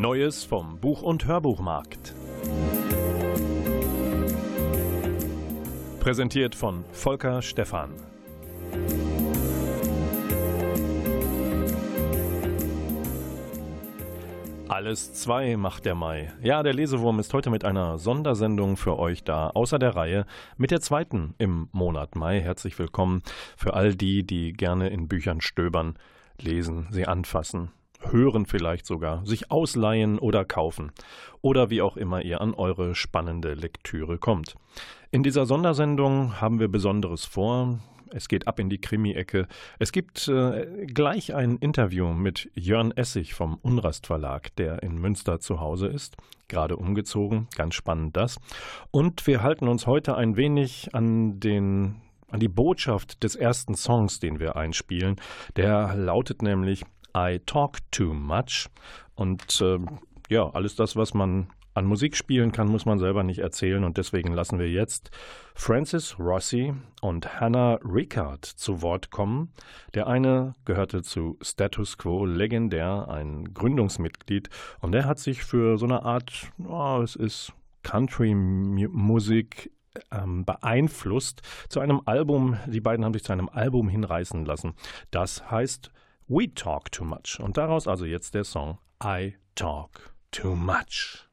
Neues vom Buch- und Hörbuchmarkt. Präsentiert von Volker Stephan. Alles zwei macht der Mai. Ja, der Lesewurm ist heute mit einer Sondersendung für euch da, außer der Reihe, mit der zweiten im Monat Mai. Herzlich willkommen für all die, die gerne in Büchern stöbern, lesen, sie anfassen, hören vielleicht sogar, sich ausleihen oder kaufen oder wie auch immer ihr an eure spannende Lektüre kommt. In dieser Sondersendung haben wir Besonderes vor. Es geht ab in die Krimi-Ecke. Es gibt äh, gleich ein Interview mit Jörn Essig vom Unrast Verlag, der in Münster zu Hause ist, gerade umgezogen. Ganz spannend das. Und wir halten uns heute ein wenig an den an die Botschaft des ersten Songs, den wir einspielen. Der lautet nämlich I Talk Too Much. Und äh, ja, alles das, was man an Musik spielen kann, muss man selber nicht erzählen. Und deswegen lassen wir jetzt Francis Rossi und Hannah Ricard zu Wort kommen. Der eine gehörte zu Status Quo, legendär, ein Gründungsmitglied. Und der hat sich für so eine Art, oh, es ist Country-Musik ähm, beeinflusst zu einem Album. Die beiden haben sich zu einem Album hinreißen lassen. Das heißt We Talk Too Much. Und daraus also jetzt der Song I Talk Too Much.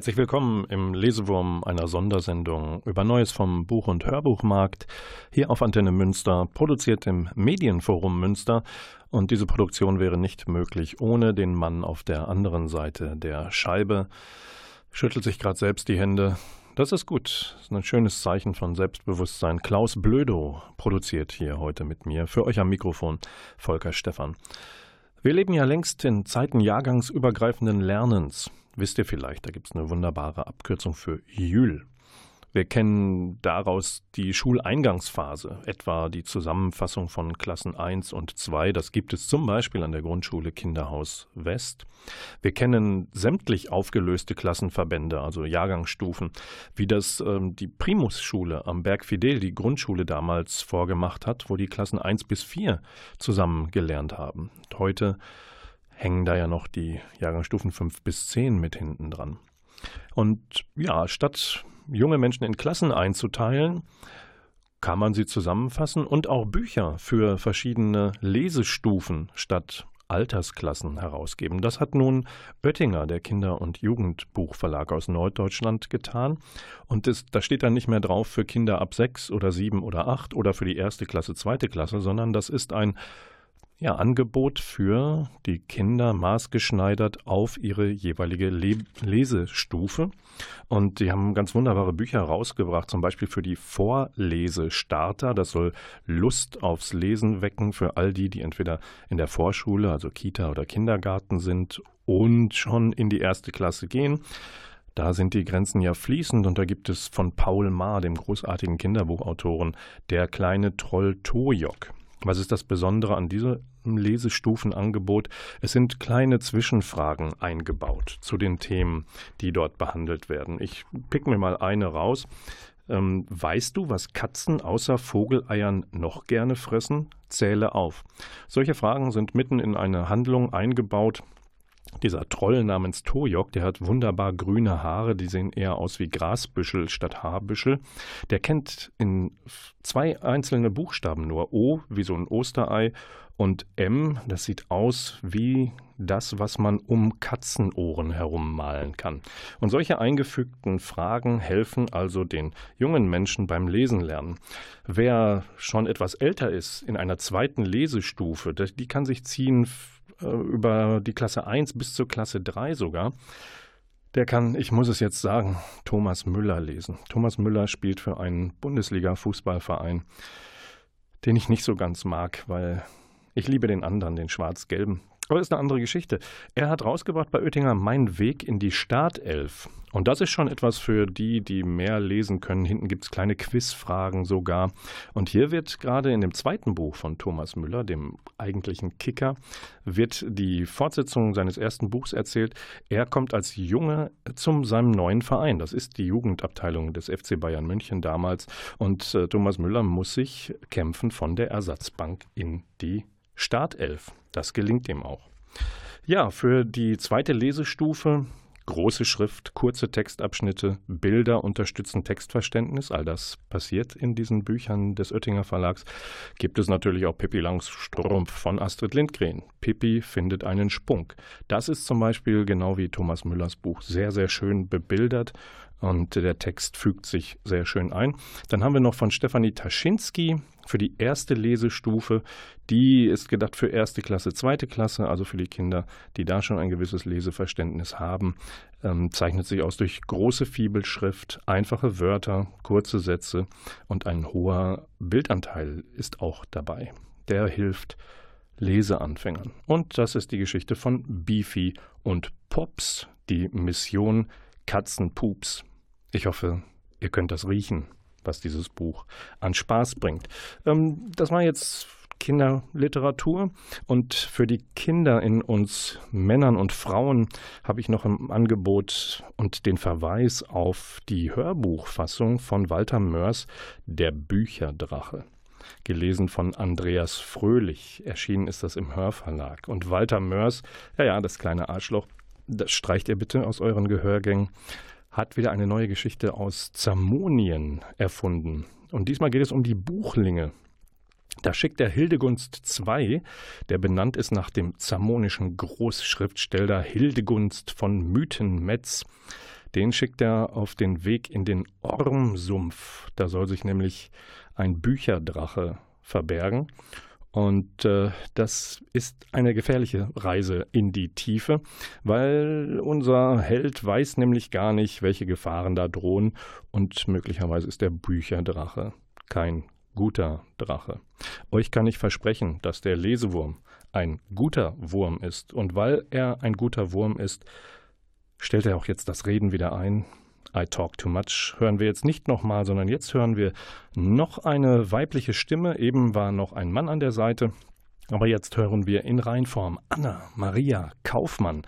Herzlich willkommen im Lesewurm einer Sondersendung über Neues vom Buch- und Hörbuchmarkt hier auf Antenne Münster, produziert im Medienforum Münster. Und diese Produktion wäre nicht möglich ohne den Mann auf der anderen Seite der Scheibe. Schüttelt sich gerade selbst die Hände. Das ist gut. Das ist ein schönes Zeichen von Selbstbewusstsein. Klaus Blödo produziert hier heute mit mir. Für euch am Mikrofon Volker Stephan. Wir leben ja längst in Zeiten jahrgangsübergreifenden Lernens. Wisst ihr vielleicht, da gibt es eine wunderbare Abkürzung für JÜL. Wir kennen daraus die Schuleingangsphase, etwa die Zusammenfassung von Klassen 1 und 2. Das gibt es zum Beispiel an der Grundschule Kinderhaus West. Wir kennen sämtlich aufgelöste Klassenverbände, also Jahrgangsstufen, wie das ähm, die Primusschule am Berg Fidel, die Grundschule damals vorgemacht hat, wo die Klassen 1 bis 4 zusammen gelernt haben. Heute hängen da ja noch die Jahrgangsstufen 5 bis 10 mit hinten dran. Und ja, statt junge Menschen in Klassen einzuteilen, kann man sie zusammenfassen und auch Bücher für verschiedene Lesestufen statt Altersklassen herausgeben. Das hat nun Oettinger, der Kinder- und Jugendbuchverlag aus Norddeutschland, getan. Und das, da steht dann nicht mehr drauf für Kinder ab sechs oder sieben oder acht oder für die erste Klasse, zweite Klasse, sondern das ist ein ja, Angebot für die Kinder maßgeschneidert auf ihre jeweilige Le Lesestufe. Und die haben ganz wunderbare Bücher rausgebracht, zum Beispiel für die Vorlesestarter. Das soll Lust aufs Lesen wecken für all die, die entweder in der Vorschule, also Kita oder Kindergarten sind und schon in die erste Klasse gehen. Da sind die Grenzen ja fließend und da gibt es von Paul Maar, dem großartigen Kinderbuchautoren, der kleine Troll Tojok. Was ist das Besondere an diesem Lesestufenangebot? Es sind kleine Zwischenfragen eingebaut zu den Themen, die dort behandelt werden. Ich pick mir mal eine raus. Ähm, weißt du, was Katzen außer Vogeleiern noch gerne fressen? Zähle auf. Solche Fragen sind mitten in eine Handlung eingebaut, dieser Troll namens Tojok, der hat wunderbar grüne Haare, die sehen eher aus wie Grasbüschel statt Haarbüschel. Der kennt in zwei einzelne Buchstaben nur. O wie so ein Osterei und M, das sieht aus wie das, was man um Katzenohren herum malen kann. Und solche eingefügten Fragen helfen also den jungen Menschen beim Lesen lernen. Wer schon etwas älter ist, in einer zweiten Lesestufe, die kann sich ziehen über die Klasse 1 bis zur Klasse 3 sogar. Der kann, ich muss es jetzt sagen, Thomas Müller lesen. Thomas Müller spielt für einen Bundesliga-Fußballverein, den ich nicht so ganz mag, weil ich liebe den anderen, den schwarz-gelben. Das ist eine andere Geschichte. Er hat rausgebracht bei Oettinger Mein Weg in die Startelf. Und das ist schon etwas für die, die mehr lesen können. Hinten gibt es kleine Quizfragen sogar. Und hier wird gerade in dem zweiten Buch von Thomas Müller, dem eigentlichen Kicker, wird die Fortsetzung seines ersten Buchs erzählt. Er kommt als Junge zu seinem neuen Verein. Das ist die Jugendabteilung des FC Bayern München damals. Und äh, Thomas Müller muss sich kämpfen von der Ersatzbank in die Startelf. Das gelingt ihm auch. Ja, für die zweite Lesestufe große Schrift, kurze Textabschnitte, Bilder unterstützen Textverständnis. All das passiert in diesen Büchern des Oettinger Verlags. Gibt es natürlich auch Pippi Langstrumpf von Astrid Lindgren. Pippi findet einen Spunk. Das ist zum Beispiel genau wie Thomas Müllers Buch sehr, sehr schön bebildert und der Text fügt sich sehr schön ein. Dann haben wir noch von Stefanie Taschinski für die erste Lesestufe. Die ist gedacht für erste Klasse, zweite Klasse, also für die Kinder, die da schon ein gewisses Leseverständnis haben. Ähm, zeichnet sich aus durch große Fibelschrift, einfache Wörter, kurze Sätze und ein hoher Bildanteil ist auch dabei. Der hilft Leseanfängern. Und das ist die Geschichte von Beefy und Pops, die Mission Katzenpups. Ich hoffe, ihr könnt das riechen, was dieses Buch an Spaß bringt. Ähm, das war jetzt Kinderliteratur und für die Kinder in uns Männern und Frauen habe ich noch im Angebot und den Verweis auf die Hörbuchfassung von Walter Mörs Der Bücherdrache. Gelesen von Andreas Fröhlich. Erschienen ist das im Hörverlag. Und Walter Mörs, ja, ja, das kleine Arschloch, das streicht ihr bitte aus euren Gehörgängen, hat wieder eine neue Geschichte aus Zamonien erfunden. Und diesmal geht es um die Buchlinge. Da schickt er Hildegunst II, der benannt ist nach dem zamonischen Großschriftsteller Hildegunst von Mythenmetz. Den schickt er auf den Weg in den Ormsumpf. Da soll sich nämlich ein Bücherdrache verbergen. Und äh, das ist eine gefährliche Reise in die Tiefe, weil unser Held weiß nämlich gar nicht, welche Gefahren da drohen und möglicherweise ist der Bücherdrache kein guter Drache. Euch kann ich versprechen, dass der Lesewurm ein guter Wurm ist und weil er ein guter Wurm ist, stellt er auch jetzt das Reden wieder ein. I Talk Too Much hören wir jetzt nicht nochmal, sondern jetzt hören wir noch eine weibliche Stimme. Eben war noch ein Mann an der Seite, aber jetzt hören wir in Reinform Anna Maria Kaufmann,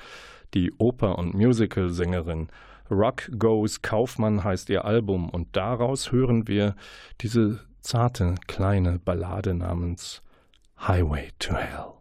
die Oper- und Musical-Sängerin. Rock Goes Kaufmann heißt ihr Album und daraus hören wir diese zarte kleine Ballade namens Highway to Hell.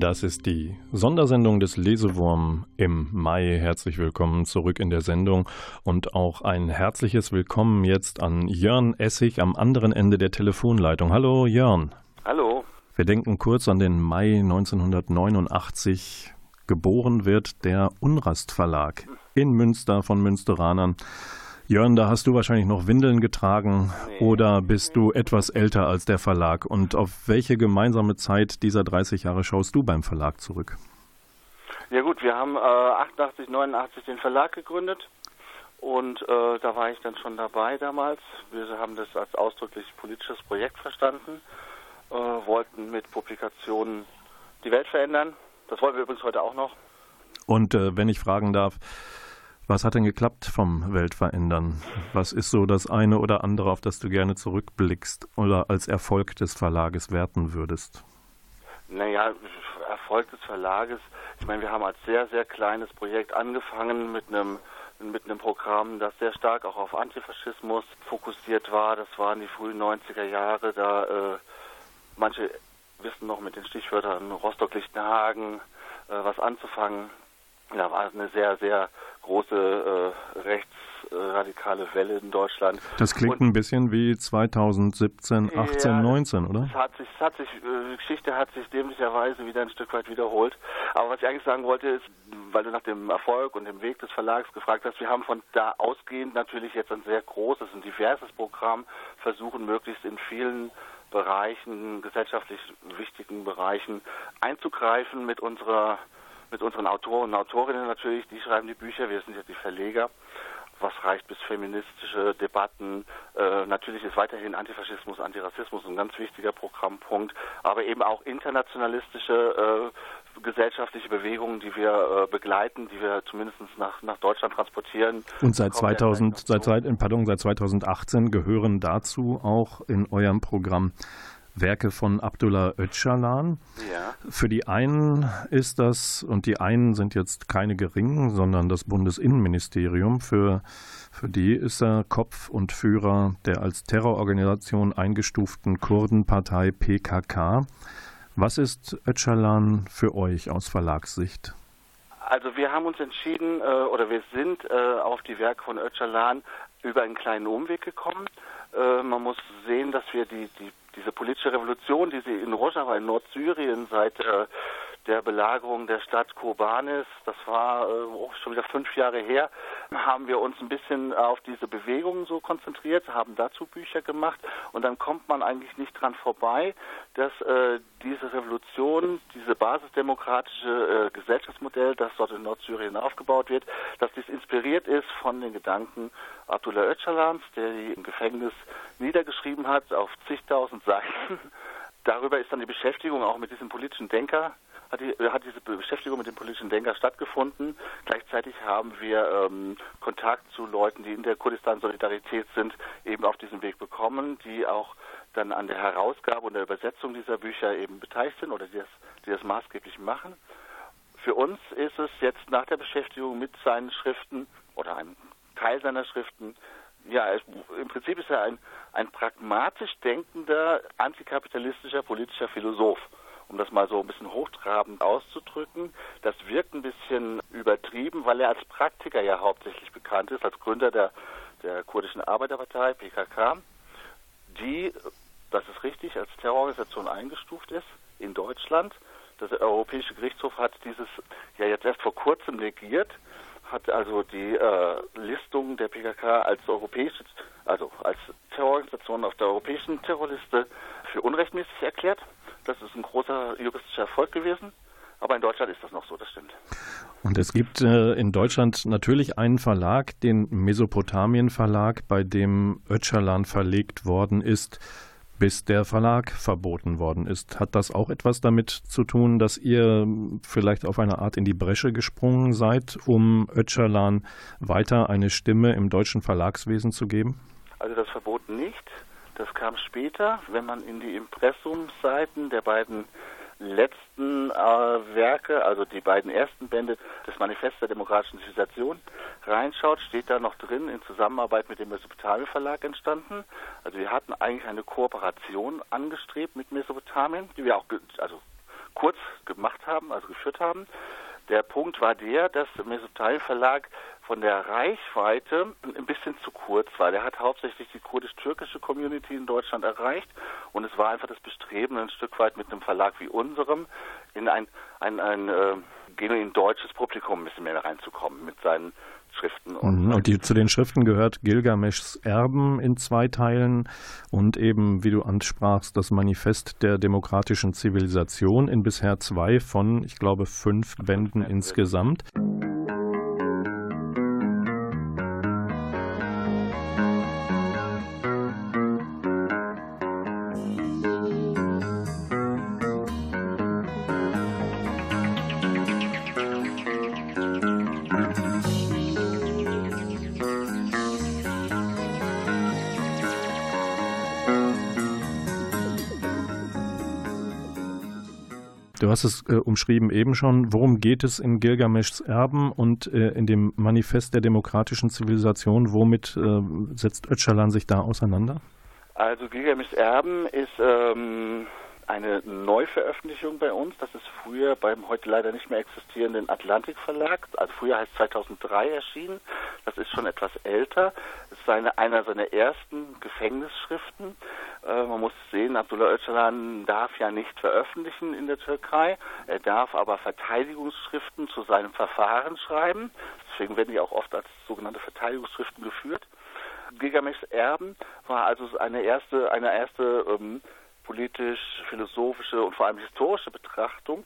Das ist die Sondersendung des Lesewurm im Mai. Herzlich willkommen zurück in der Sendung und auch ein herzliches Willkommen jetzt an Jörn Essig am anderen Ende der Telefonleitung. Hallo Jörn. Hallo. Wir denken kurz an den Mai 1989. Geboren wird der Unrast Verlag in Münster von Münsteranern. Jörn, da hast du wahrscheinlich noch Windeln getragen oder bist du etwas älter als der Verlag? Und auf welche gemeinsame Zeit dieser 30 Jahre schaust du beim Verlag zurück? Ja gut, wir haben äh, 88, 89 den Verlag gegründet und äh, da war ich dann schon dabei damals. Wir haben das als ausdrücklich politisches Projekt verstanden, äh, wollten mit Publikationen die Welt verändern. Das wollen wir übrigens heute auch noch. Und äh, wenn ich fragen darf, was hat denn geklappt vom Weltverändern? Was ist so das eine oder andere, auf das du gerne zurückblickst oder als Erfolg des Verlages werten würdest? Naja, Erfolg des Verlages. Ich meine, wir haben als sehr, sehr kleines Projekt angefangen mit einem mit einem Programm, das sehr stark auch auf Antifaschismus fokussiert war. Das waren die frühen 90er Jahre. Da äh, manche wissen noch mit den Stichwörtern Rostock-Lichtenhagen äh, was anzufangen. Da war eine sehr, sehr große äh, rechtsradikale Welle in Deutschland. Das klingt Und- ein bisschen wie 2017, 18, Ja, 19, oder? Es hat sich, es hat sich, äh, die Geschichte hat sich dämlicherweise wieder ein Stück weit wiederholt. Aber was ich eigentlich sagen wollte ist, weil du nach dem Erfolg und dem Weg des Verlags gefragt hast, wir haben von da ausgehend natürlich jetzt ein sehr großes und diverses Programm versuchen, möglichst in vielen Bereichen, gesellschaftlich wichtigen Bereichen einzugreifen mit unserer mit unseren Autoren und Autorinnen natürlich, die schreiben die Bücher, wir sind ja die Verleger. Was reicht bis feministische Debatten? Äh, natürlich ist weiterhin Antifaschismus, Antirassismus ein ganz wichtiger Programmpunkt, aber eben auch internationalistische äh, gesellschaftliche Bewegungen, die wir äh, begleiten, die wir zumindest nach, nach Deutschland transportieren. Und seit Kommen wir 2000, gleich noch seit, seit, pardon, seit 2018 gehören dazu auch in eurem Programm Werke von Abdullah Öcalan. Ja. Für die einen ist das, und die einen sind jetzt keine geringen, sondern das Bundesinnenministerium, für, für die ist er Kopf und Führer der als Terrororganisation eingestuften Kurdenpartei PKK. Was ist Öcalan für euch aus Verlagssicht? Also wir haben uns entschieden, äh, oder wir sind äh, auf die Werke von Öcalan über einen kleinen Umweg gekommen. Äh, man muss sehen, dass wir die, die, diese politische Revolution, die sie in Rojava in Nordsyrien seit äh, der Belagerung der Stadt Kobanis, das war äh, auch schon wieder fünf Jahre her, haben wir uns ein bisschen auf diese Bewegung so konzentriert, haben dazu Bücher gemacht und dann kommt man eigentlich nicht dran vorbei, dass äh, diese Revolution, diese basisdemokratische äh, Gesellschaftsmodell, das dort in Nordsyrien aufgebaut wird, dass dies inspiriert ist von den Gedanken Abdullah Öcalans, der die im Gefängnis niedergeschrieben hat auf zigtausend Seiten. Darüber ist dann die Beschäftigung auch mit diesem politischen Denker hat, die, hat diese Beschäftigung mit dem politischen Denker stattgefunden. Gleichzeitig haben wir ähm, Kontakt zu Leuten, die in der Kurdistan-Solidarität sind, eben auf diesem Weg bekommen, die auch dann an der Herausgabe und der Übersetzung dieser Bücher eben beteiligt sind oder die das, die das maßgeblich machen. Für uns ist es jetzt nach der Beschäftigung mit seinen Schriften oder einem Teil seiner Schriften, ja, es, im Prinzip ist er ein, ein pragmatisch denkender, antikapitalistischer politischer Philosoph um das mal so ein bisschen hochtrabend auszudrücken. Das wirkt ein bisschen übertrieben, weil er als Praktiker ja hauptsächlich bekannt ist, als Gründer der, der kurdischen Arbeiterpartei, PKK, die, das ist richtig, als Terrororganisation eingestuft ist in Deutschland. Das Europäische Gerichtshof hat dieses ja jetzt erst vor kurzem negiert, hat also die äh, Listung der PKK als europäische, also als Terrororganisation auf der europäischen Terrorliste für unrechtmäßig erklärt. Das ist ein großer juristischer Erfolg gewesen. Aber in Deutschland ist das noch so, das stimmt. Und es gibt äh, in Deutschland natürlich einen Verlag, den Mesopotamien Verlag, bei dem Öcalan verlegt worden ist, bis der Verlag verboten worden ist. Hat das auch etwas damit zu tun, dass ihr vielleicht auf eine Art in die Bresche gesprungen seid, um Öcalan weiter eine Stimme im deutschen Verlagswesen zu geben? Also das Verbot nicht. Das kam später, wenn man in die Impressumsseiten der beiden letzten äh, Werke, also die beiden ersten Bände des Manifests der demokratischen Zivilisation reinschaut, steht da noch drin, in Zusammenarbeit mit dem Mesopotamien Verlag entstanden. Also wir hatten eigentlich eine Kooperation angestrebt mit Mesopotamien, die wir auch also kurz gemacht haben, also geführt haben. Der Punkt war der, dass der Mesopotamien Verlag von der Reichweite ein bisschen zu kurz war. Der hat hauptsächlich die kurdisch-türkische Community in Deutschland erreicht und es war einfach das Bestreben, ein Stück weit mit einem Verlag wie unserem in ein, ein, ein äh, genuin deutsches Publikum ein bisschen mehr reinzukommen mit seinen Schriften. Und, und die, zu den Schriften gehört Gilgameschs Erben in zwei Teilen und eben, wie du ansprachst, das Manifest der demokratischen Zivilisation in bisher zwei von, ich glaube, fünf Bänden insgesamt. Du hast es äh, umschrieben eben schon. Worum geht es in Gilgameschs Erben und äh, in dem Manifest der demokratischen Zivilisation? Womit äh, setzt Öcalan sich da auseinander? Also Gilgameschs Erben ist ähm, eine Neuveröffentlichung bei uns. Das ist früher beim heute leider nicht mehr existierenden Atlantik Verlag, also früher heißt 2003 erschienen. Das ist schon etwas älter. Es ist eine, einer seiner ersten Gefängnisschriften. Äh, man muss sehen, Abdullah Öcalan darf ja nicht veröffentlichen in der Türkei. Er darf aber Verteidigungsschriften zu seinem Verfahren schreiben. Deswegen werden die auch oft als sogenannte Verteidigungsschriften geführt. Gilgameschs Erben war also eine erste, eine erste ähm, politisch, philosophische und vor allem historische Betrachtung,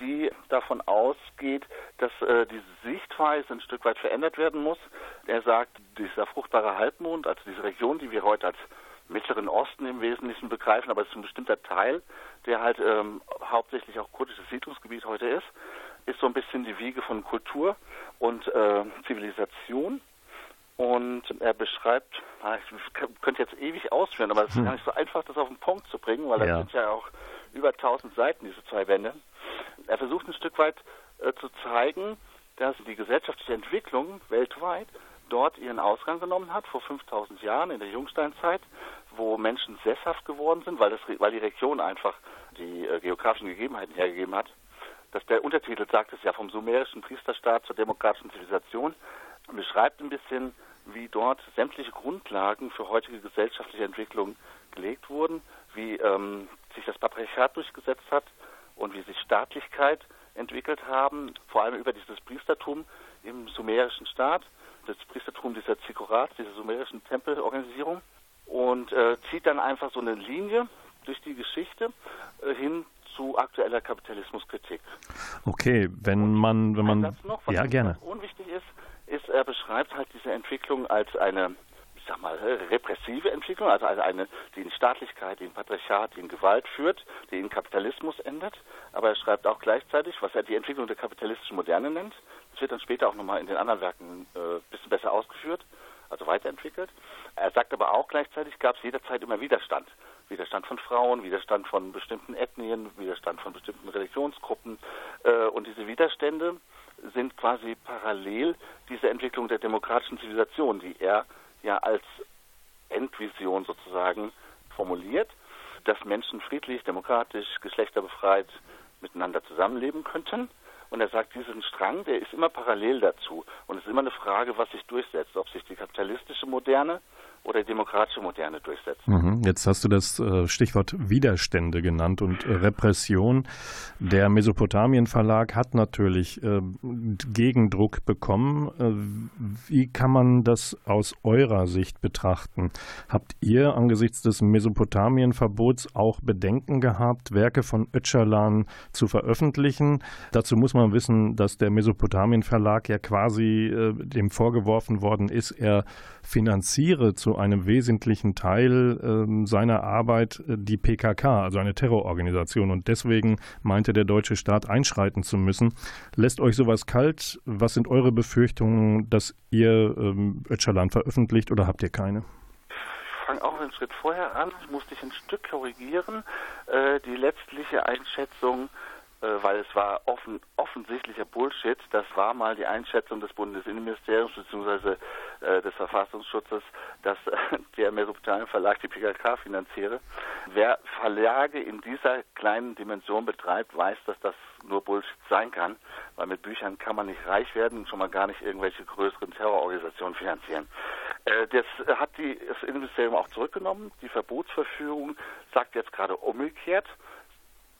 die davon ausgeht, dass äh, diese Sichtweise ein Stück weit verändert werden muss. Er sagt, dieser fruchtbare Halbmond, also diese Region, die wir heute als Mittleren Osten im Wesentlichen begreifen, aber es ist ein bestimmter Teil, der halt ähm, hauptsächlich auch kurdisches Siedlungsgebiet heute ist, ist so ein bisschen die Wiege von Kultur und äh, Zivilisation. Und er beschreibt, ah, ich könnte jetzt ewig ausführen, aber es ist gar nicht so einfach, das auf den Punkt zu bringen, weil das Ja. sind ja auch über 1000 Seiten, diese zwei Bände. Er versucht ein Stück weit äh, zu zeigen, dass die gesellschaftliche Entwicklung weltweit dort ihren Ausgang genommen hat, vor 5000 Jahren in der Jungsteinzeit, wo Menschen sesshaft geworden sind, weil, das, weil die Region einfach die äh, geografischen Gegebenheiten hergegeben hat. dass der Untertitel sagt es ja vom sumerischen Priesterstaat zur demokratischen Zivilisation beschreibt ein bisschen, wie dort sämtliche Grundlagen für heutige gesellschaftliche Entwicklung gelegt wurden, wie ähm, sich das Patriarchat durchgesetzt hat und wie sich Staatlichkeit entwickelt haben, vor allem über dieses Priestertum im sumerischen Staat, das Priestertum dieser Zikkurats, dieser sumerischen Tempelorganisierung und äh, zieht dann einfach so eine Linie durch die Geschichte äh, hin zu aktueller Kapitalismuskritik. Okay, wenn man, wenn man, noch, was ja gerne. unwichtig ist, ist, er beschreibt halt diese Entwicklung als eine, ich sag mal, repressive Entwicklung, also als eine, die in Staatlichkeit, die in Patriarchat, die in Gewalt führt, die in Kapitalismus endet. Aber er schreibt auch gleichzeitig, was er die Entwicklung der kapitalistischen Moderne nennt. Das wird dann später auch nochmal in den anderen Werken ein äh, bisschen besser ausgeführt, also weiterentwickelt. Er sagt aber auch gleichzeitig, gab es jederzeit immer Widerstand. Widerstand von Frauen, Widerstand von bestimmten Ethnien, Widerstand von bestimmten Religionsgruppen. Äh, und diese Widerstände sind quasi parallel dieser Entwicklung der demokratischen Zivilisation, die er ja als Endvision sozusagen formuliert, dass Menschen friedlich, demokratisch, geschlechterbefreit miteinander zusammenleben könnten. Und er sagt, diesen Strang, der ist immer parallel dazu. Und es ist immer eine Frage, was sich durchsetzt, ob sich die kapitalistische Moderne oder demokratische Moderne durchsetzt. Mhm. Jetzt hast du das äh, Stichwort Widerstände genannt und äh, Repression. Der Mesopotamien Verlag hat natürlich äh, Gegendruck bekommen. Wie kann man das aus eurer Sicht betrachten? Habt ihr angesichts des Mesopotamien Verbots auch Bedenken gehabt, Werke von Öcalan zu veröffentlichen? Dazu muss man wissen, dass der Mesopotamien Verlag ja quasi dem vorgeworfen worden ist, er finanziere zu einem wesentlichen Teil ähm, seiner Arbeit äh, die PKK, also eine Terrororganisation. Und deswegen meinte der deutsche Staat einschreiten zu müssen. Lässt euch sowas kalt? Was sind eure Befürchtungen, dass ihr ähm, Öcalan veröffentlicht oder habt ihr keine? Ich fange auch einen Schritt vorher an. Ich muss dich ein Stück korrigieren. Äh, die letztliche Einschätzung, weil es war offen, offensichtlicher Bullshit, das war mal die Einschätzung des Bundesinnenministeriums bzw. Äh, des Verfassungsschutzes, dass äh, der Mesopotamien Verlag die PKK finanziere. Wer Verlage in dieser kleinen Dimension betreibt, weiß, dass das nur Bullshit sein kann, weil mit Büchern kann man nicht reich werden und schon mal gar nicht irgendwelche größeren Terrororganisationen finanzieren. Äh, das hat die, das Innenministerium auch zurückgenommen. Die Verbotsverfügung sagt jetzt gerade umgekehrt,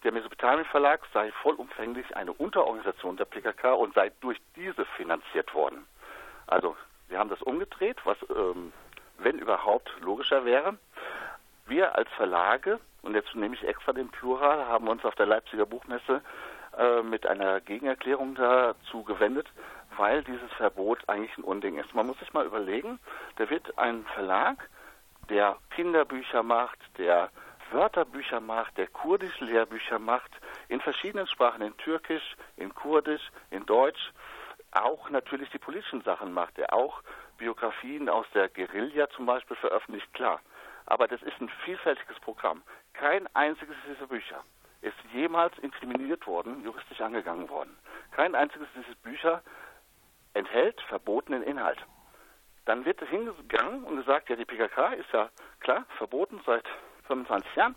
der Mesopotamien Verlag sei vollumfänglich eine Unterorganisation der PKK und sei durch diese finanziert worden. Also wir haben das umgedreht, was, ähm, wenn überhaupt, logischer wäre. Wir als Verlage, und jetzt nehme ich extra den Plural, haben uns auf der Leipziger Buchmesse äh, mit einer Gegenerklärung dazu gewendet, weil dieses Verbot eigentlich ein Unding ist. Man muss sich mal überlegen, da wird ein Verlag, der Kinderbücher macht, der Wörterbücher macht, der kurdisch Lehrbücher macht, in verschiedenen Sprachen, in Türkisch, in Kurdisch, in Deutsch, auch natürlich die politischen Sachen macht, der auch Biografien aus der Guerilla zum Beispiel veröffentlicht, klar. Aber das ist ein vielfältiges Programm. Kein einziges dieser Bücher ist jemals inkriminiert worden, juristisch angegangen worden. Kein einziges dieser Bücher enthält verbotenen Inhalt. Dann wird hingegangen und gesagt, ja, die PKK ist ja klar verboten seit som fallskjerm.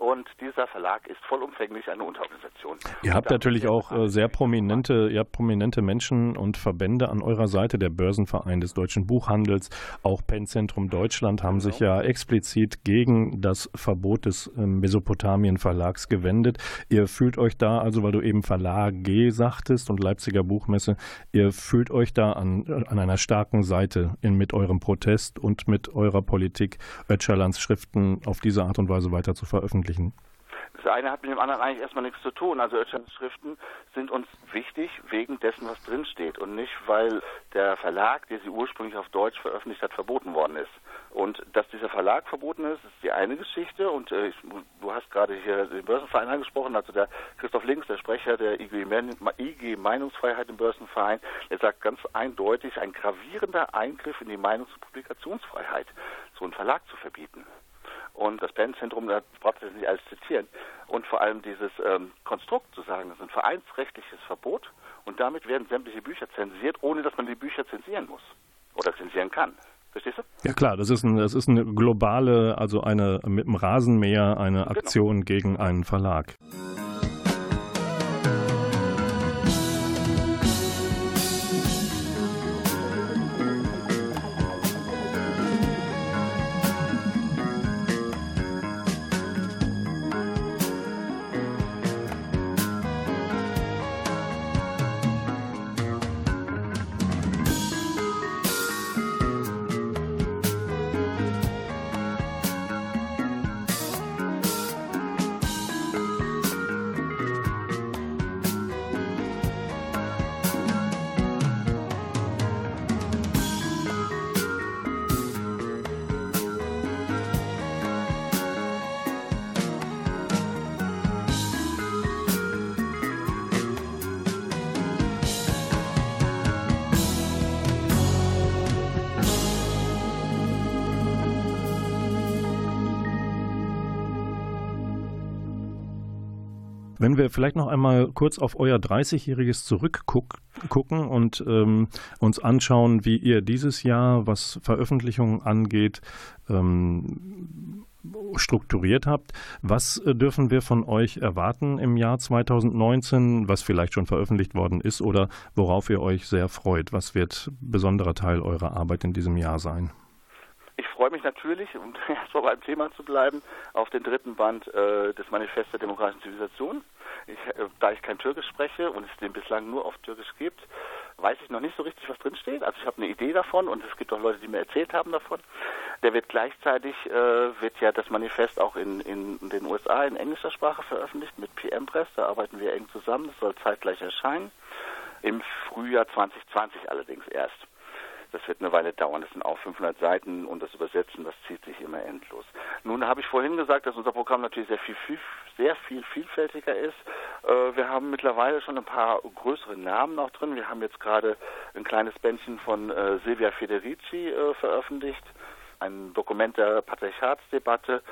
Und dieser Verlag ist vollumfänglich eine Unterorganisation. Ihr habt natürlich auch äh, sehr prominente, ihr habt prominente Menschen und Verbände an eurer Seite, der Börsenverein des deutschen Buchhandels, auch Pennzentrum Deutschland haben sich ja explizit gegen das Verbot des äh, Mesopotamien Verlags gewendet. Ihr fühlt euch da, also weil du eben Verlage sagtest und Leipziger Buchmesse, ihr fühlt euch da an, an einer starken Seite in, mit eurem Protest und mit eurer Politik, Öcalans Schriften auf diese Art und Weise weiter zu veröffentlichen. Das eine hat mit dem anderen eigentlich erstmal nichts zu tun. Also Öcalans Schriften sind uns wichtig wegen dessen, was drin steht und nicht, weil der Verlag, der sie ursprünglich auf Deutsch veröffentlicht hat, verboten worden ist. Und dass dieser Verlag verboten ist, ist die eine Geschichte. Und äh, ich, du hast gerade hier den Börsenverein angesprochen, also der Christoph Links, der Sprecher der IG, IG Meinungsfreiheit im Börsenverein, der sagt ganz eindeutig, ein gravierender Eingriff in die Meinungs- und Publikationsfreiheit, so einen Verlag zu verbieten. Und das Pennzentrum, da braucht es nicht alles zitieren. Und vor allem dieses ähm, Konstrukt zu sagen, das ist ein vereinsrechtliches Verbot und damit werden sämtliche Bücher zensiert, ohne dass man die Bücher zensieren muss oder zensieren kann. Verstehst du? Ja klar, das ist, ein, das ist eine globale, also eine mit dem Rasenmäher eine Aktion gegen einen Verlag. Wenn wir vielleicht noch einmal kurz auf euer 30-jähriges zurückgucken und ähm, uns anschauen, wie ihr dieses Jahr, was Veröffentlichungen angeht, ähm, strukturiert habt. Was äh, dürfen wir von euch erwarten im Jahr 2019, was vielleicht schon veröffentlicht worden ist oder worauf ihr euch sehr freut? Was wird besonderer Teil eurer Arbeit in diesem Jahr sein? Ich freue mich natürlich, um erstmal beim Thema zu bleiben, auf den dritten Band äh, des Manifests der demokratischen Zivilisation. Ich, äh, da ich kein Türkisch spreche und es den bislang nur auf Türkisch gibt, weiß ich noch nicht so richtig, was drinsteht. Also ich habe eine Idee davon und es gibt auch Leute, die mir erzählt haben davon. Der wird gleichzeitig, äh, wird ja das Manifest auch in, in den USA in englischer Sprache veröffentlicht mit PM Press. Da arbeiten wir eng zusammen. Das soll zeitgleich erscheinen. Im Frühjahr 2020 allerdings erst. Das wird eine Weile dauern. Das sind auch 500 Seiten und das Übersetzen, das zieht sich immer endlos. Nun habe ich vorhin gesagt, dass unser Programm natürlich sehr viel, viel sehr viel vielfältiger ist. Äh, wir haben mittlerweile schon ein paar größere Namen auch drin. Wir haben jetzt gerade ein kleines Bändchen von äh, Silvia Federici äh, veröffentlicht, ein Dokument der Patriarchatsdebatte.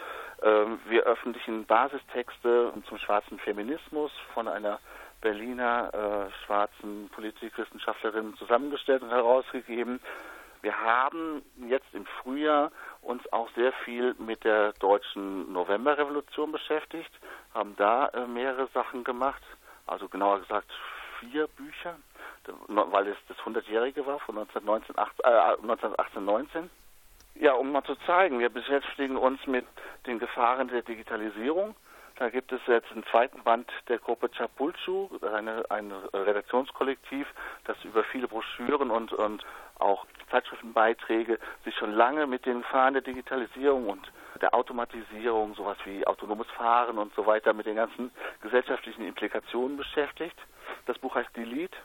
Ähm, wir öffentlichen Basistexte zum schwarzen Feminismus von einer Berliner äh, schwarzen Politikwissenschaftlerin zusammengestellt und herausgegeben. Wir haben jetzt im Frühjahr uns auch sehr viel mit der deutschen Novemberrevolution beschäftigt, haben da äh, mehrere Sachen gemacht, also genauer gesagt vier Bücher, weil es das 100-jährige war von 1919, äh, 1918, 19. Ja, um mal zu zeigen, wir beschäftigen uns mit den Gefahren der Digitalisierung. Da gibt es jetzt einen zweiten Band der Gruppe Chapulchu, eine, ein Redaktionskollektiv, das über viele Broschüren und, und auch Zeitschriftenbeiträge sich schon lange mit den Gefahren der Digitalisierung und der Automatisierung, sowas wie autonomes Fahren und so weiter, mit den ganzen gesellschaftlichen Implikationen beschäftigt. Das Buch heißt Delete.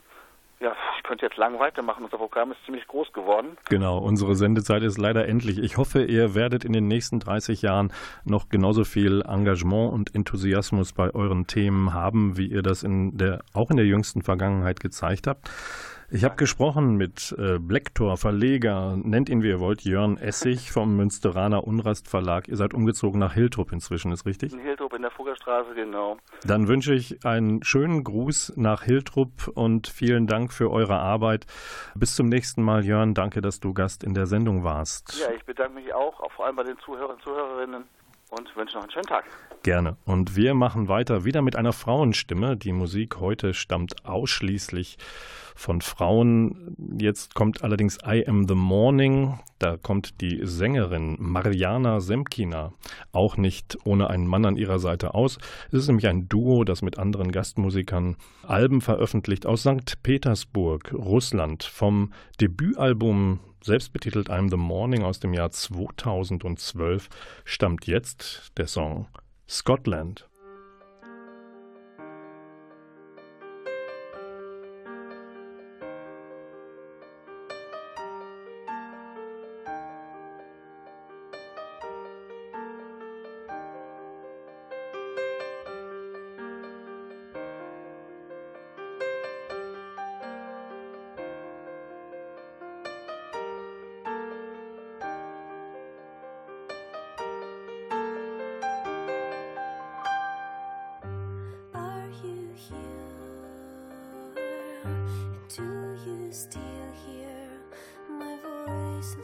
Ja, ich könnte jetzt lang weitermachen. Unser Programm ist ziemlich groß geworden. Genau, unsere Sendezeit ist leider endlich. Ich hoffe, ihr werdet in den nächsten 30 Jahren noch genauso viel Engagement und Enthusiasmus bei euren Themen haben, wie ihr das in der, auch in der jüngsten Vergangenheit gezeigt habt. Ich habe gesprochen mit äh, Blacktor, Verleger, nennt ihn wie ihr wollt, Jörn Essig vom Münsteraner Unrast Verlag. Ihr seid umgezogen nach Hiltrup inzwischen, ist richtig? In Hiltrup in der Fuggerstraße, genau. Dann wünsche ich einen schönen Gruß nach Hiltrup und vielen Dank für eure Arbeit. Bis zum nächsten Mal, Jörn. Danke, dass du Gast in der Sendung warst. Ja, ich bedanke mich auch, auch vor allem bei den Zuhörern und Zuhörerinnen und wünsche noch einen schönen Tag. Gerne. Und wir machen weiter wieder mit einer Frauenstimme. Die Musik heute stammt ausschließlich von Frauen. Jetzt kommt allerdings I Am the Morning. Da kommt die Sängerin Mariana Semkina auch nicht ohne einen Mann an ihrer Seite aus. Es ist nämlich ein Duo, das mit anderen Gastmusikern Alben veröffentlicht aus St. Petersburg, Russland. Vom Debütalbum selbstbetitelt I'm the Morning aus dem Jahr 2012 stammt jetzt der Song Scotland. Still hear my voice?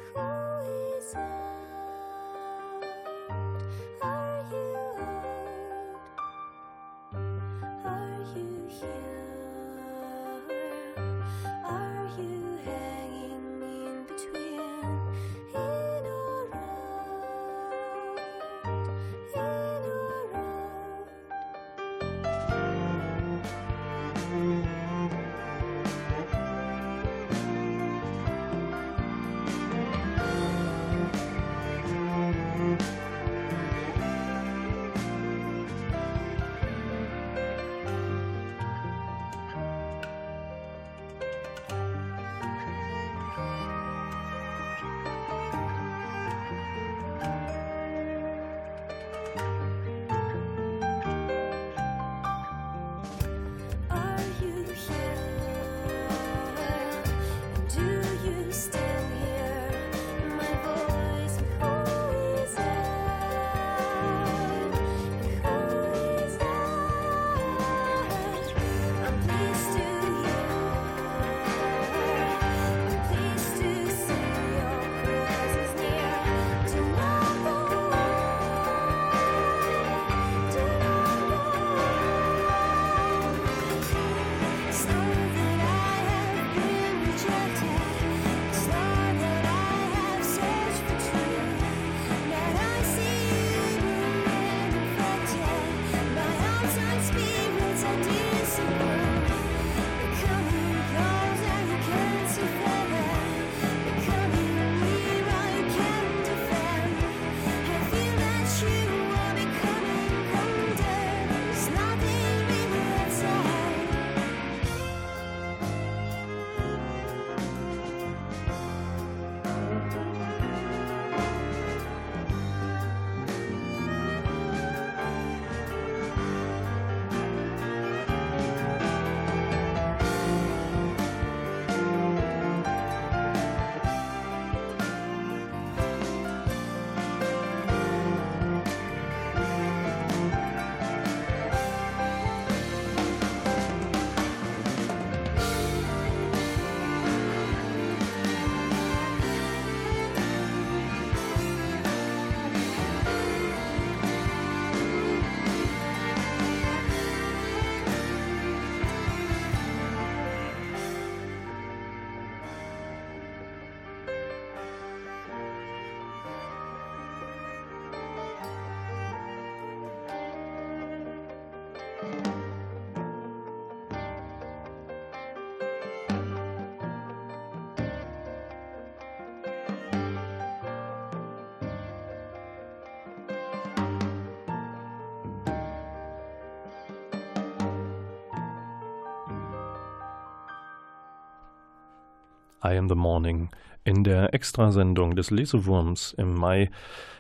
I Am the Morning in der Extrasendung des Lesewurms im Mai,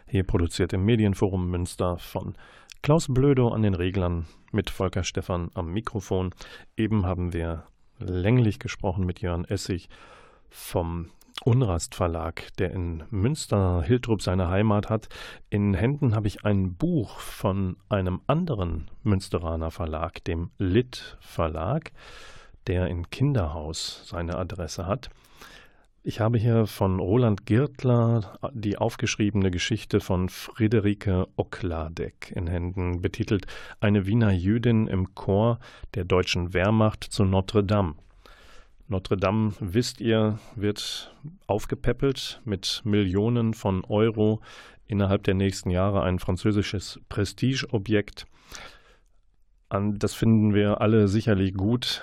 hier produziert im Medienforum Münster von Klaus Blödo an den Reglern mit Volker Stephan am Mikrofon. Eben haben wir länglich gesprochen mit Jörn Essig vom Unrast Verlag, der in Münster Hiltrup seine Heimat hat. In Händen habe ich ein Buch von einem anderen Münsteraner Verlag, dem Lit Verlag, der in Kinderhaus seine Adresse hat. Ich habe hier von Roland Girtler die aufgeschriebene Geschichte von Friederike Okladek in Händen, betitelt Eine Wiener Jüdin im Chor der deutschen Wehrmacht zu Notre Dame. Notre Dame, wisst ihr, wird aufgepäppelt mit Millionen von Euro innerhalb der nächsten Jahre ein französisches Prestigeobjekt. Das finden wir alle sicherlich gut.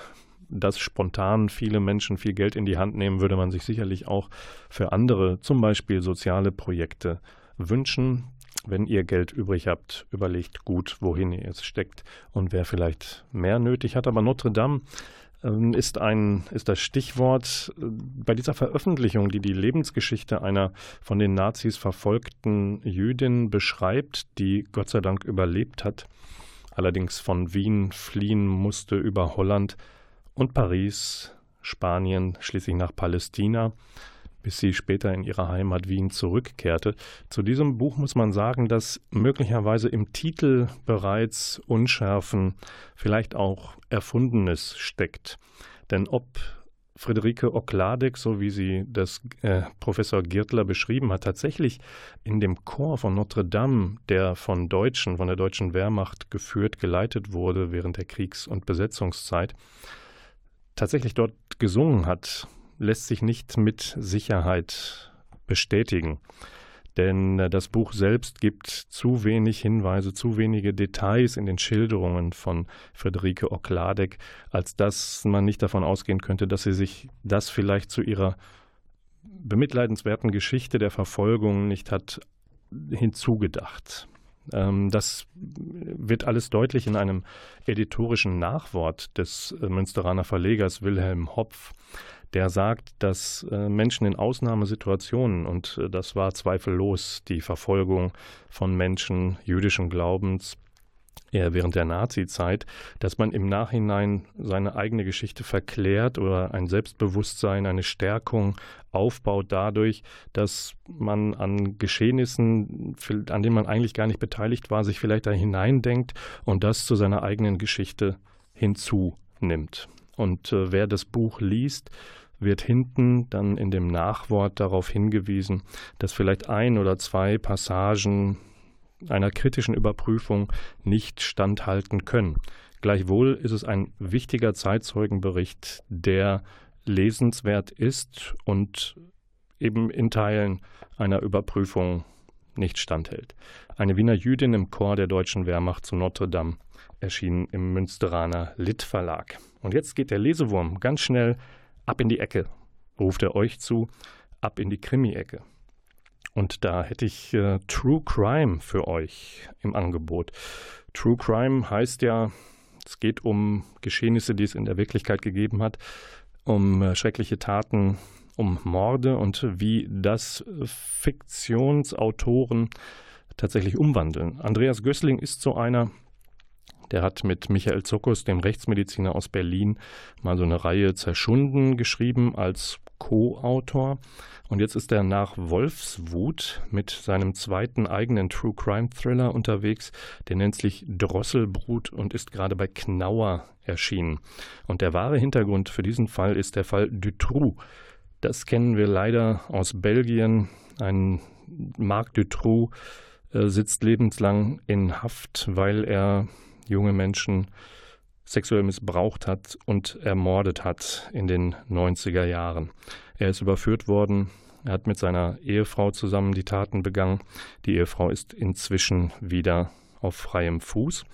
Dass spontan viele Menschen viel Geld in die Hand nehmen, würde man sich sicherlich auch für andere, zum Beispiel soziale Projekte, wünschen. Wenn ihr Geld übrig habt, überlegt gut, wohin ihr es steckt und wer vielleicht mehr nötig hat. Aber Notre Dame ähm, ist, ein, ist das Stichwort bei dieser Veröffentlichung, die die Lebensgeschichte einer von den Nazis verfolgten Jüdin beschreibt, die Gott sei Dank überlebt hat, allerdings von Wien fliehen musste über Holland und Paris, Spanien, schließlich nach Palästina, bis sie später in ihre Heimat Wien zurückkehrte. Zu diesem Buch muss man sagen, dass möglicherweise im Titel bereits Unschärfen, vielleicht auch Erfundenes steckt. Denn ob Friederike Okladek, so wie sie das äh, Professor Girtler beschrieben hat, tatsächlich in dem Chor von Notre Dame, der von Deutschen, von der deutschen Wehrmacht geführt, geleitet wurde während der Kriegs- und Besetzungszeit, tatsächlich dort gesungen hat, lässt sich nicht mit Sicherheit bestätigen. Denn äh, das Buch selbst gibt zu wenig Hinweise, zu wenige Details in den Schilderungen von Friederike Okladek, als dass man nicht davon ausgehen könnte, dass sie sich das vielleicht zu ihrer bemitleidenswerten Geschichte der Verfolgung nicht hat hinzugedacht. Ähm, das wird alles deutlich in einem editorischen Nachwort des äh, Münsteraner Verlegers Wilhelm Hopf, der sagt, dass äh, Menschen in Ausnahmesituationen, und äh, das war zweifellos die Verfolgung von Menschen jüdischen Glaubens, während der Nazi-Zeit, dass man im Nachhinein seine eigene Geschichte verklärt oder ein Selbstbewusstsein, eine Stärkung aufbaut dadurch, dass man an Geschehnissen, an denen man eigentlich gar nicht beteiligt war, sich vielleicht da hineindenkt und das zu seiner eigenen Geschichte hinzunimmt. Und äh, wer das Buch liest, wird hinten dann in dem Nachwort darauf hingewiesen, dass vielleicht ein oder zwei Passagen einer kritischen Überprüfung nicht standhalten können. Gleichwohl ist es ein wichtiger Zeitzeugenbericht, der lesenswert ist und eben in Teilen einer Überprüfung nicht standhält. Eine Wiener Jüdin im Chor der deutschen Wehrmacht zu Notre Dame erschien im Münsteraner Lit Verlag. Und jetzt geht der Lesewurm ganz schnell ab in die Ecke, ruft er euch zu, ab in die Krimi-Ecke. Und da hätte ich äh, True Crime für euch im Angebot. True Crime heißt ja, es geht um Geschehnisse, die es in der Wirklichkeit gegeben hat, um äh, schreckliche Taten, um Morde und wie das Fiktionsautoren tatsächlich umwandeln. Andreas Gößling ist so einer, der hat mit Michael Zuckus, dem Rechtsmediziner aus Berlin, mal so eine Reihe Zerschunden geschrieben als Co-Autor. Und jetzt ist er nach Wolfswut mit seinem zweiten eigenen True Crime Thriller unterwegs. Der nennt sich Drosselbrut und ist gerade bei Knauer erschienen. Und der wahre Hintergrund für diesen Fall ist der Fall Dutroux. Das kennen wir leider aus Belgien. Ein Marc Dutroux äh, sitzt lebenslang in Haft, weil er junge Menschen sexuell missbraucht hat und ermordet hat in den 90er Jahren. Er ist überführt worden, er hat mit seiner Ehefrau zusammen die Taten begangen. Die Ehefrau ist inzwischen wieder auf freiem Fuß.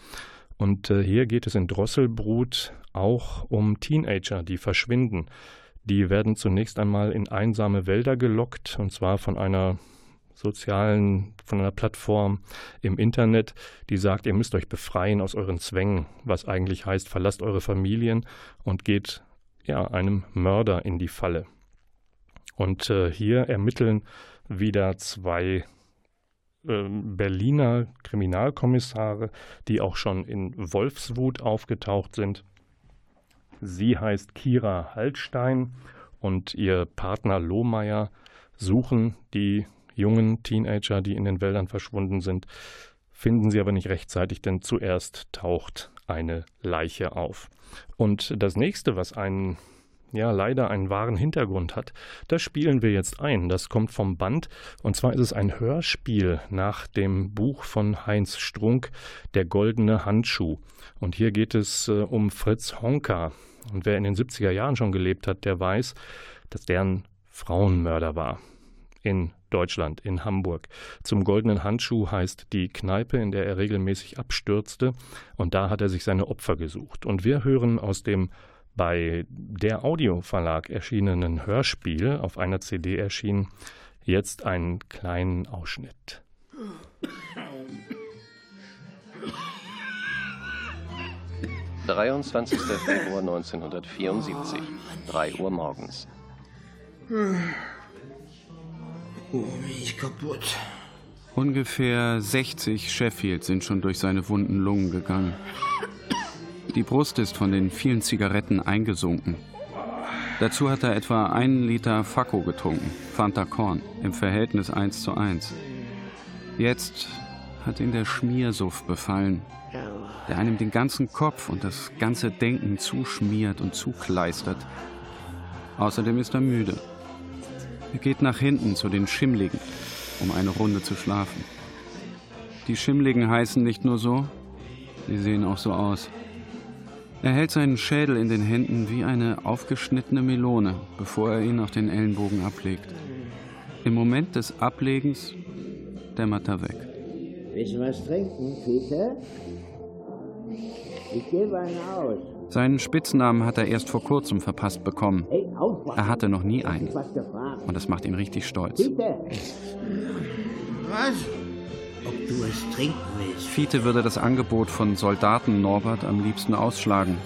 Und äh, hier geht es in Drosselbrut auch um Teenager, die verschwinden. Die werden zunächst einmal in einsame Wälder gelockt, und zwar von einer sozialen, von einer Plattform im Internet, die sagt, ihr müsst euch befreien aus euren Zwängen, was eigentlich heißt, verlasst eure Familien und geht ja einem Mörder in die Falle. Und äh, hier ermitteln wieder zwei ähm, Berliner Kriminalkommissare, die auch schon in Wolfswut aufgetaucht sind. Sie heißt Kira Hallstein und ihr Partner Lohmeier suchen die jungen Teenager, die in den Wäldern verschwunden sind, finden sie aber nicht rechtzeitig, denn zuerst taucht eine Leiche auf. Und das nächste, was einen ja leider einen wahren Hintergrund hat, das spielen wir jetzt ein. Das kommt vom Band und zwar ist es ein Hörspiel nach dem Buch von Heinz Strunk, Der goldene Handschuh. Und hier geht es äh, um Fritz Honka. Und wer in den 70er Jahren schon gelebt hat, der weiß, dass der ein Frauenmörder war. In Deutschland, in Hamburg. Zum goldenen Handschuh heißt die Kneipe, in der er regelmäßig abstürzte. Und da hat er sich seine Opfer gesucht. Und wir hören aus dem bei der Audioverlag erschienenen Hörspiel, auf einer CD erschienen, jetzt einen kleinen Ausschnitt. – 23. Februar 1974, 3 Uhr morgens. Oh, bin ich kaputt. Ungefähr 60 Sheffield sind schon durch seine wunden Lungen gegangen. Die Brust ist von den vielen Zigaretten eingesunken. Dazu hat er etwa einen Liter Fakko getrunken, Fanta Korn, im Verhältnis 1 zu 1. Jetzt hat ihn der Schmiersuff befallen, der einem den ganzen Kopf und das ganze Denken zuschmiert und zukleistert. Außerdem ist er müde. Er geht nach hinten zu den Schimmligen, um eine Runde zu schlafen. Die Schimmligen heißen nicht nur so, sie sehen auch so aus. Er hält seinen Schädel in den Händen wie eine aufgeschnittene Melone, bevor er ihn auf den Ellenbogen ablegt. Im Moment des Ablegens dämmert er weg. Willst du was trinken, Peter? Ich gebe einen aus. Seinen Spitznamen hat er erst vor kurzem verpasst bekommen. Er hatte noch nie einen. Und das macht ihn richtig stolz. Was? Ob du es trinken willst? Fiete würde das Angebot von Soldaten Norbert am liebsten ausschlagen.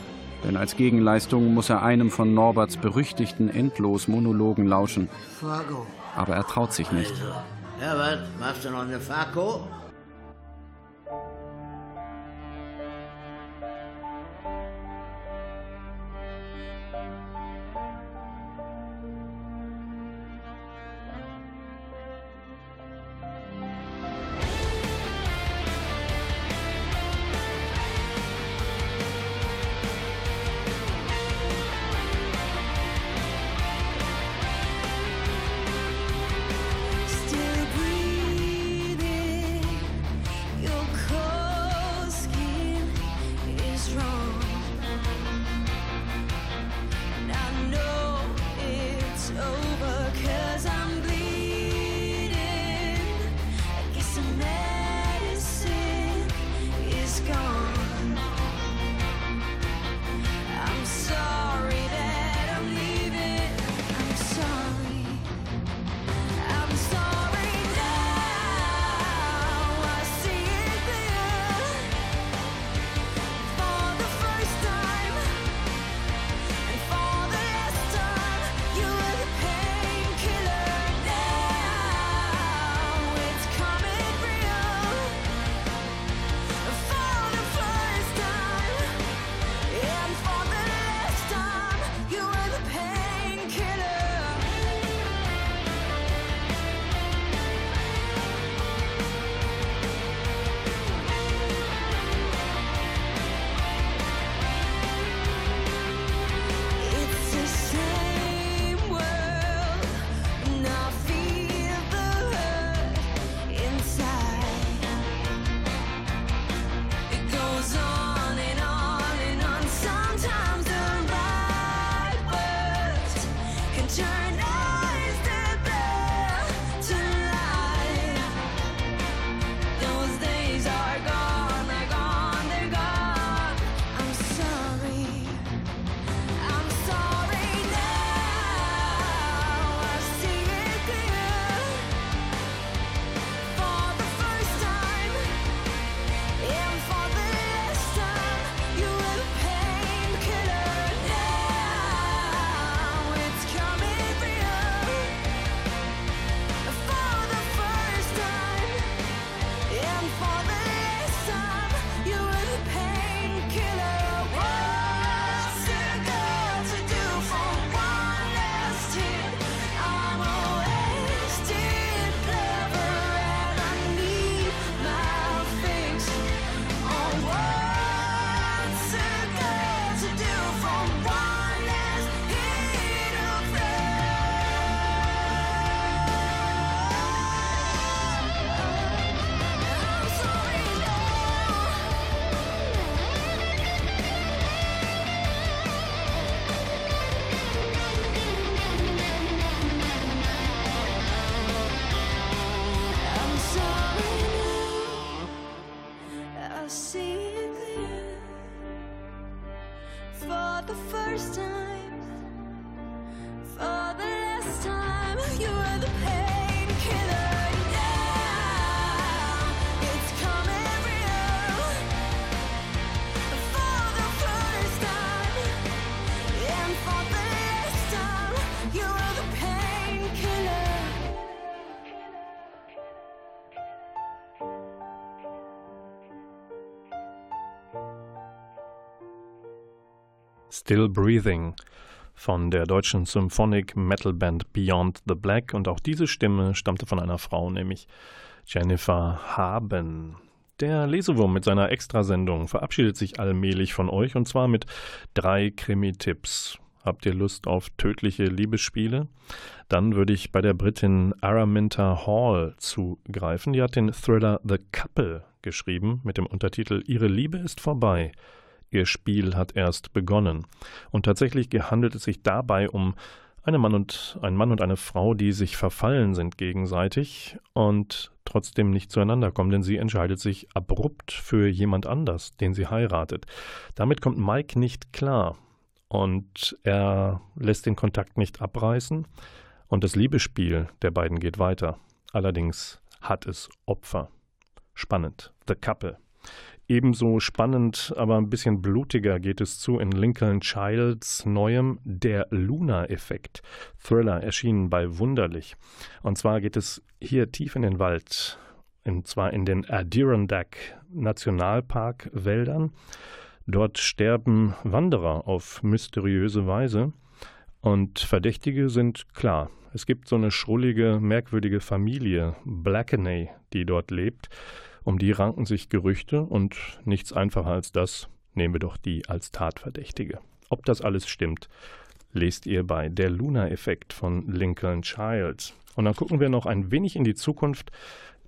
Denn als Gegenleistung muss er einem von Norberts berüchtigten Endlos-Monologen lauschen. Fargo. Aber er traut sich nicht. Also, Herbert, machst du noch eine Fargo? Still Breathing von der deutschen Symphonic Metal Band Beyond the Black und auch diese Stimme stammte von einer Frau, nämlich Jennifer Haben. Der Lesewurm mit seiner Extrasendung verabschiedet sich allmählich von euch und zwar mit drei Krimi-Tipps. Habt ihr Lust auf tödliche Liebesspiele? Dann würde ich bei der Britin Araminta Hall zugreifen. Die hat den Thriller The Couple geschrieben mit dem Untertitel Ihre Liebe ist vorbei. Ihr Spiel hat erst begonnen. Und tatsächlich handelt es sich dabei um eine Mann und, ein Mann und eine Frau, die sich verfallen sind gegenseitig und trotzdem nicht zueinander kommen, denn sie entscheidet sich abrupt für jemand anders, den sie heiratet. Damit kommt Mike nicht klar und er lässt den Kontakt nicht abreißen und das Liebesspiel der beiden geht weiter. Allerdings hat es Opfer. Spannend. The Couple. Ebenso spannend, aber ein bisschen blutiger geht es zu in Lincoln Childs neuem Der Luna-Effekt. Thriller erschienen bei Wunderlich. Und zwar geht es hier tief in den Wald, und zwar in den Adirondack Nationalpark-Wäldern. Dort sterben Wanderer auf mysteriöse Weise und Verdächtige sind klar. Es gibt so eine schrullige, merkwürdige Familie, Blackeney, die dort lebt. Um die ranken sich Gerüchte und nichts einfacher als das, nehmen wir doch die als Tatverdächtige. Ob das alles stimmt, lest ihr bei Der Luna-Effekt von Lincoln Childs. Und dann gucken wir noch ein wenig in die Zukunft,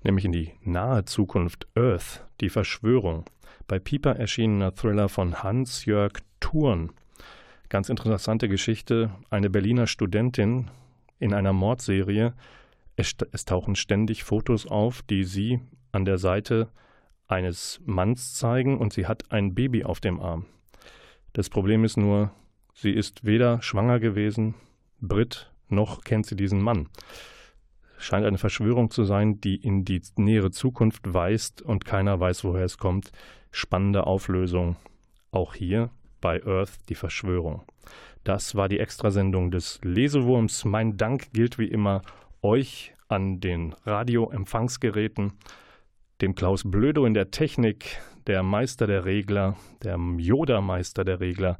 nämlich in die nahe Zukunft Earth, die Verschwörung. Bei Pieper erschienener Thriller von Hans-Jörg Thurn. Ganz interessante Geschichte. Eine Berliner Studentin in einer Mordserie. Es, es tauchen ständig Fotos auf, die sie an der Seite eines Manns zeigen und sie hat ein Baby auf dem Arm. Das Problem ist nur, sie ist weder schwanger gewesen, Brit, noch kennt sie diesen Mann. Scheint eine Verschwörung zu sein, die in die nähere Zukunft weist und keiner weiß, woher es kommt. Spannende Auflösung. Auch hier bei Earth die Verschwörung. Das war die Extrasendung des Lesewurms. Mein Dank gilt wie immer euch an den Radioempfangsgeräten, dem Klaus Blödo in der Technik, der Meister der Regler, der Yoda-Meister der Regler.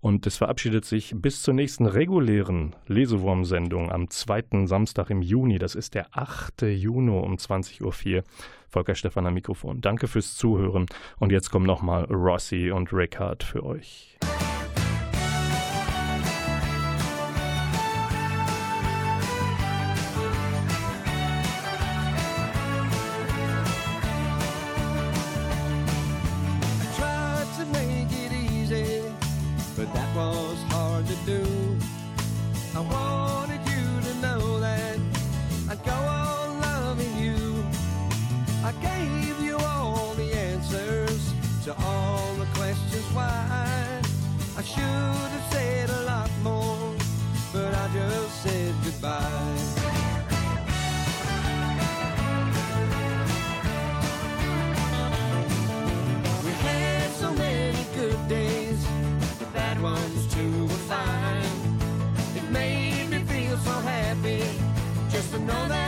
Und es verabschiedet sich bis zur nächsten regulären Lesewurm-Sendung am zweiten Samstag im Juni. Das ist der 8. Juni um 20.04 Uhr. Volker Stephan am Mikrofon. Danke fürs Zuhören. Und jetzt kommen nochmal Rossi und Rickard für euch. to know that